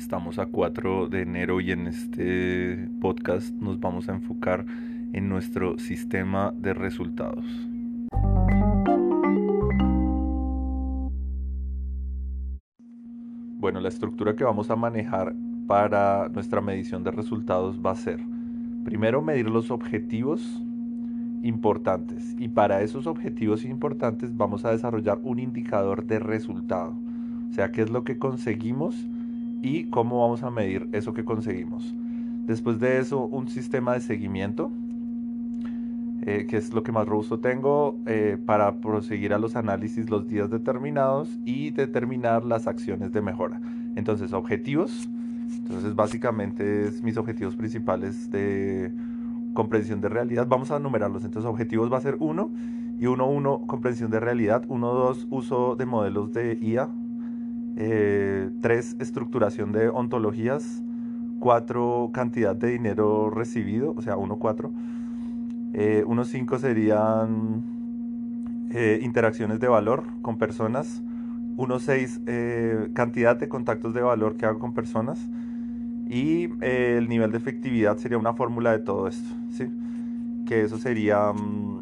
Estamos a 4 de enero y en este podcast nos vamos a enfocar en nuestro sistema de resultados. Bueno, la estructura que vamos a manejar para nuestra medición de resultados va a ser, primero, medir los objetivos importantes. Y para esos objetivos importantes vamos a desarrollar un indicador de resultado, o sea, qué es lo que conseguimos y cómo vamos a medir eso que conseguimos. Después de eso, un sistema de seguimiento, eh, que es lo que más robusto tengo eh, para proseguir a los análisis los días determinados y determinar las acciones de mejora. Entonces, objetivos. Entonces, básicamente es mis objetivos principales de comprensión de realidad. Vamos a numerarlos. Entonces, objetivos va a ser 1 y 1, 1, comprensión de realidad. 1, 2, uso de modelos de IA. 3, eh, estructuración de ontologías. 4, cantidad de dinero recibido, o sea, 1, 4. Eh, 1, 5 serían eh, interacciones de valor con personas. 1, 6, eh, cantidad de contactos de valor que hago con personas. Y eh, el nivel de efectividad sería una fórmula de todo esto, ¿sí? Que eso sería mm,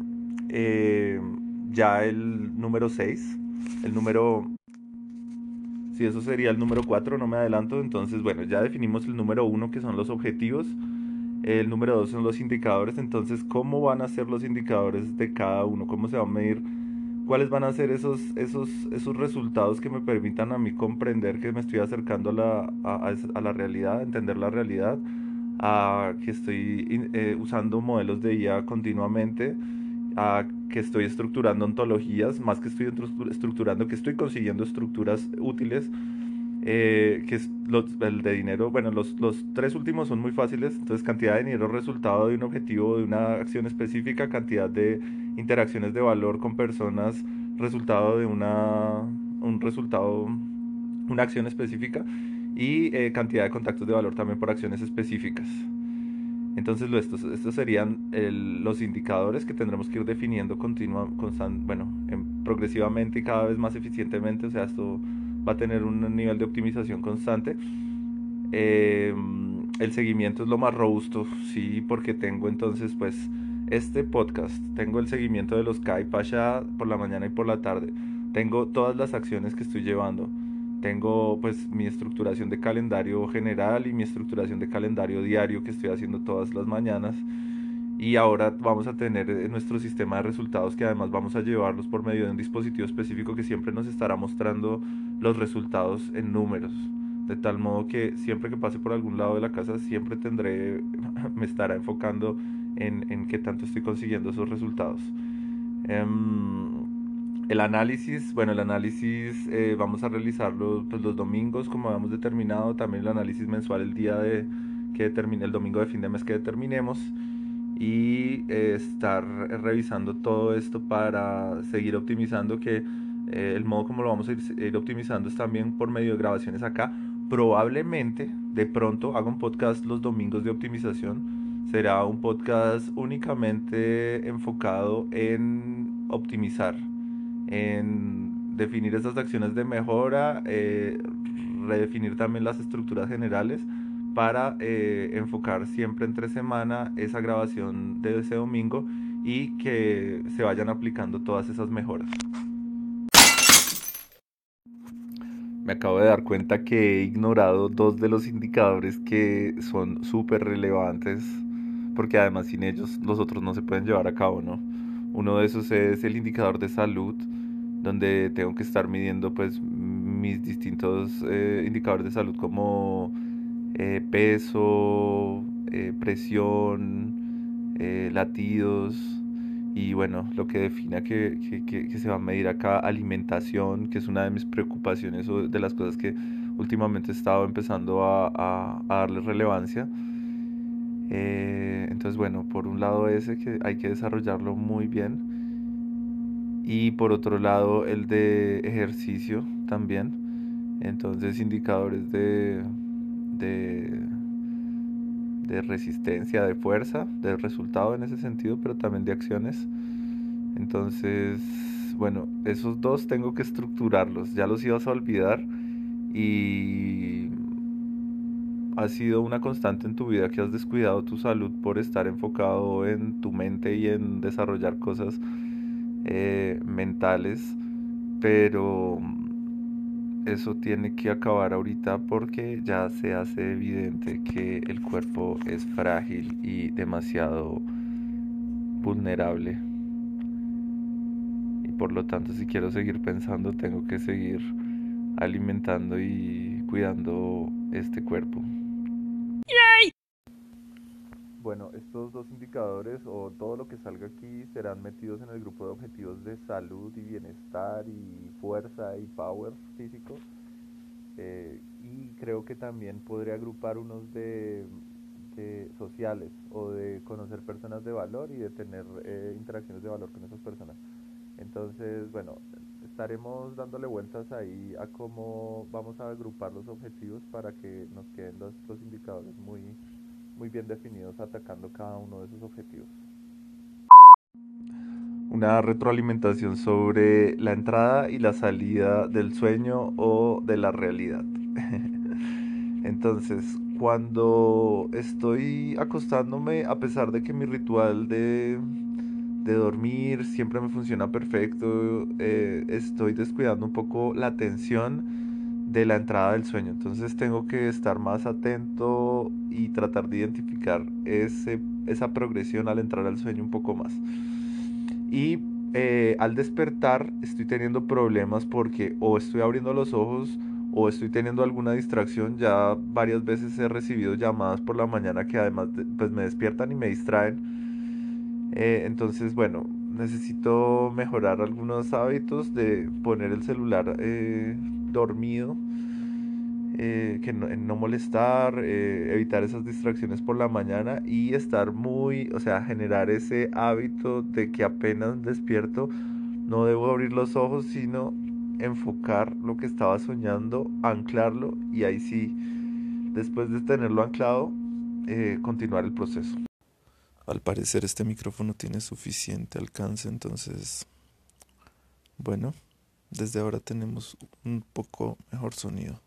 ya el número 6. El número... Si eso sería el número 4, no me adelanto. Entonces, bueno, ya definimos el número 1, que son los objetivos. El número 2 son los indicadores. Entonces, ¿cómo van a ser los indicadores de cada uno? ¿Cómo se va a medir? cuáles van a ser esos, esos, esos resultados que me permitan a mí comprender que me estoy acercando a la, a, la realidad, a entender la realidad, a que estoy eh, usando modelos de IA continuamente, a que estoy estructurando ontologías, más que estoy estructurando, que estoy consiguiendo estructuras útiles eh, que es el de dinero, bueno, los, los, tres últimos son muy fáciles, entonces cantidad de dinero resultado de un objetivo, de una acción específica, cantidad de interacciones de valor con personas, resultado de una, un resultado, una acción específica y eh, cantidad de contactos de valor también por acciones específicas. Entonces estos, estos serían los indicadores que tendremos que ir definiendo continua, bueno, progresivamente y cada vez más eficientemente, o sea, esto va a tener un nivel de optimización constante. Eh, el seguimiento es lo más robusto, sí, porque tengo entonces pues este podcast, tengo el seguimiento de los Kai Pasha por la mañana y por la tarde, tengo todas las acciones que estoy llevando, tengo pues mi estructuración de calendario general y mi estructuración de calendario diario que estoy haciendo todas las mañanas y ahora vamos a tener eh, nuestro sistema de resultados que además vamos a llevarlos por medio de un dispositivo específico que siempre nos estará mostrando los resultados en números. De tal modo que siempre que pase por algún lado de la casa siempre tendré, me estará enfocando en, en qué tanto estoy consiguiendo esos resultados. Em, el análisis, bueno, el análisis eh, vamos a realizarlo pues, los domingos como habíamos determinado, también el análisis mensual el día de que determine, el domingo de fin de mes que determinemos y eh, estar revisando todo esto para seguir optimizando que eh, el modo como lo vamos a ir, optimizando es también por medio de grabaciones acá. Probablemente de pronto haga un podcast los domingos de optimización. Será un podcast únicamente enfocado en optimizar en definir esas acciones de mejora eh, redefinir también las estructuras generales para eh, enfocar siempre entre semana esa grabación de ese domingo y que se vayan aplicando todas esas mejoras. Me acabo de dar cuenta que he ignorado dos de los indicadores que son súper relevantes porque además sin ellos los otros no se pueden llevar a cabo, ¿no? Uno de esos es el indicador de salud, donde tengo que estar midiendo pues mis distintos eh, indicadores de salud como eh, peso, eh, presión, latidos y bueno, lo que defina que, que, se va a medir acá, alimentación, que es una de mis preocupaciones o de las cosas que últimamente he estado empezando a, a, darle relevancia. Entonces bueno, por un lado ese que hay que desarrollarlo muy bien y por otro lado el de ejercicio también. Entonces indicadores de de, de resistencia, de fuerza, de resultado en ese sentido, pero también de acciones. Entonces, bueno, esos dos tengo que estructurarlos, ya los ibas a olvidar y, ha sido una constante en tu vida que has descuidado tu salud por estar enfocado en tu mente y en desarrollar cosas eh, mentales, pero eso tiene que acabar ahorita porque ya se hace evidente que el cuerpo es frágil y demasiado vulnerable. Y por lo tanto, si quiero seguir pensando, tengo que seguir alimentando y cuidando este cuerpo. Bueno, estos dos indicadores o todo lo que salga aquí serán metidos en el grupo de objetivos de salud y bienestar y fuerza y power físico. Eh, y creo que también podría agrupar unos de, sociales o de conocer personas de valor y de tener eh, interacciones de valor con esas personas. Entonces, bueno, estaremos dándole vueltas ahí a cómo vamos a agrupar los objetivos para que nos queden los, los indicadores muy, muy bien definidos atacando cada uno de esos objetivos. Una retroalimentación sobre la entrada y la salida del sueño o de la realidad. Entonces, cuando estoy acostándome, a pesar de que mi ritual de de dormir, siempre me funciona perfecto, eh, estoy descuidando un poco la atención de la entrada del sueño, entonces tengo que estar más atento y tratar de identificar ese, esa progresión al entrar al sueño un poco más. Y eh, al despertar estoy teniendo problemas porque o estoy abriendo los ojos o estoy teniendo alguna distracción. Ya varias veces he recibido llamadas por la mañana que además pues me despiertan y me distraen eh, entonces, bueno, necesito mejorar algunos hábitos de poner el celular eh, dormido, eh, que no, no molestar, evitar esas distracciones por la mañana y estar muy, o sea, generar ese hábito de que apenas despierto no debo abrir los ojos, sino enfocar lo que estaba soñando, anclarlo y ahí sí, después de tenerlo anclado, continuar el proceso. Al parecer este micrófono tiene suficiente alcance, entonces, bueno, desde ahora tenemos un poco mejor sonido.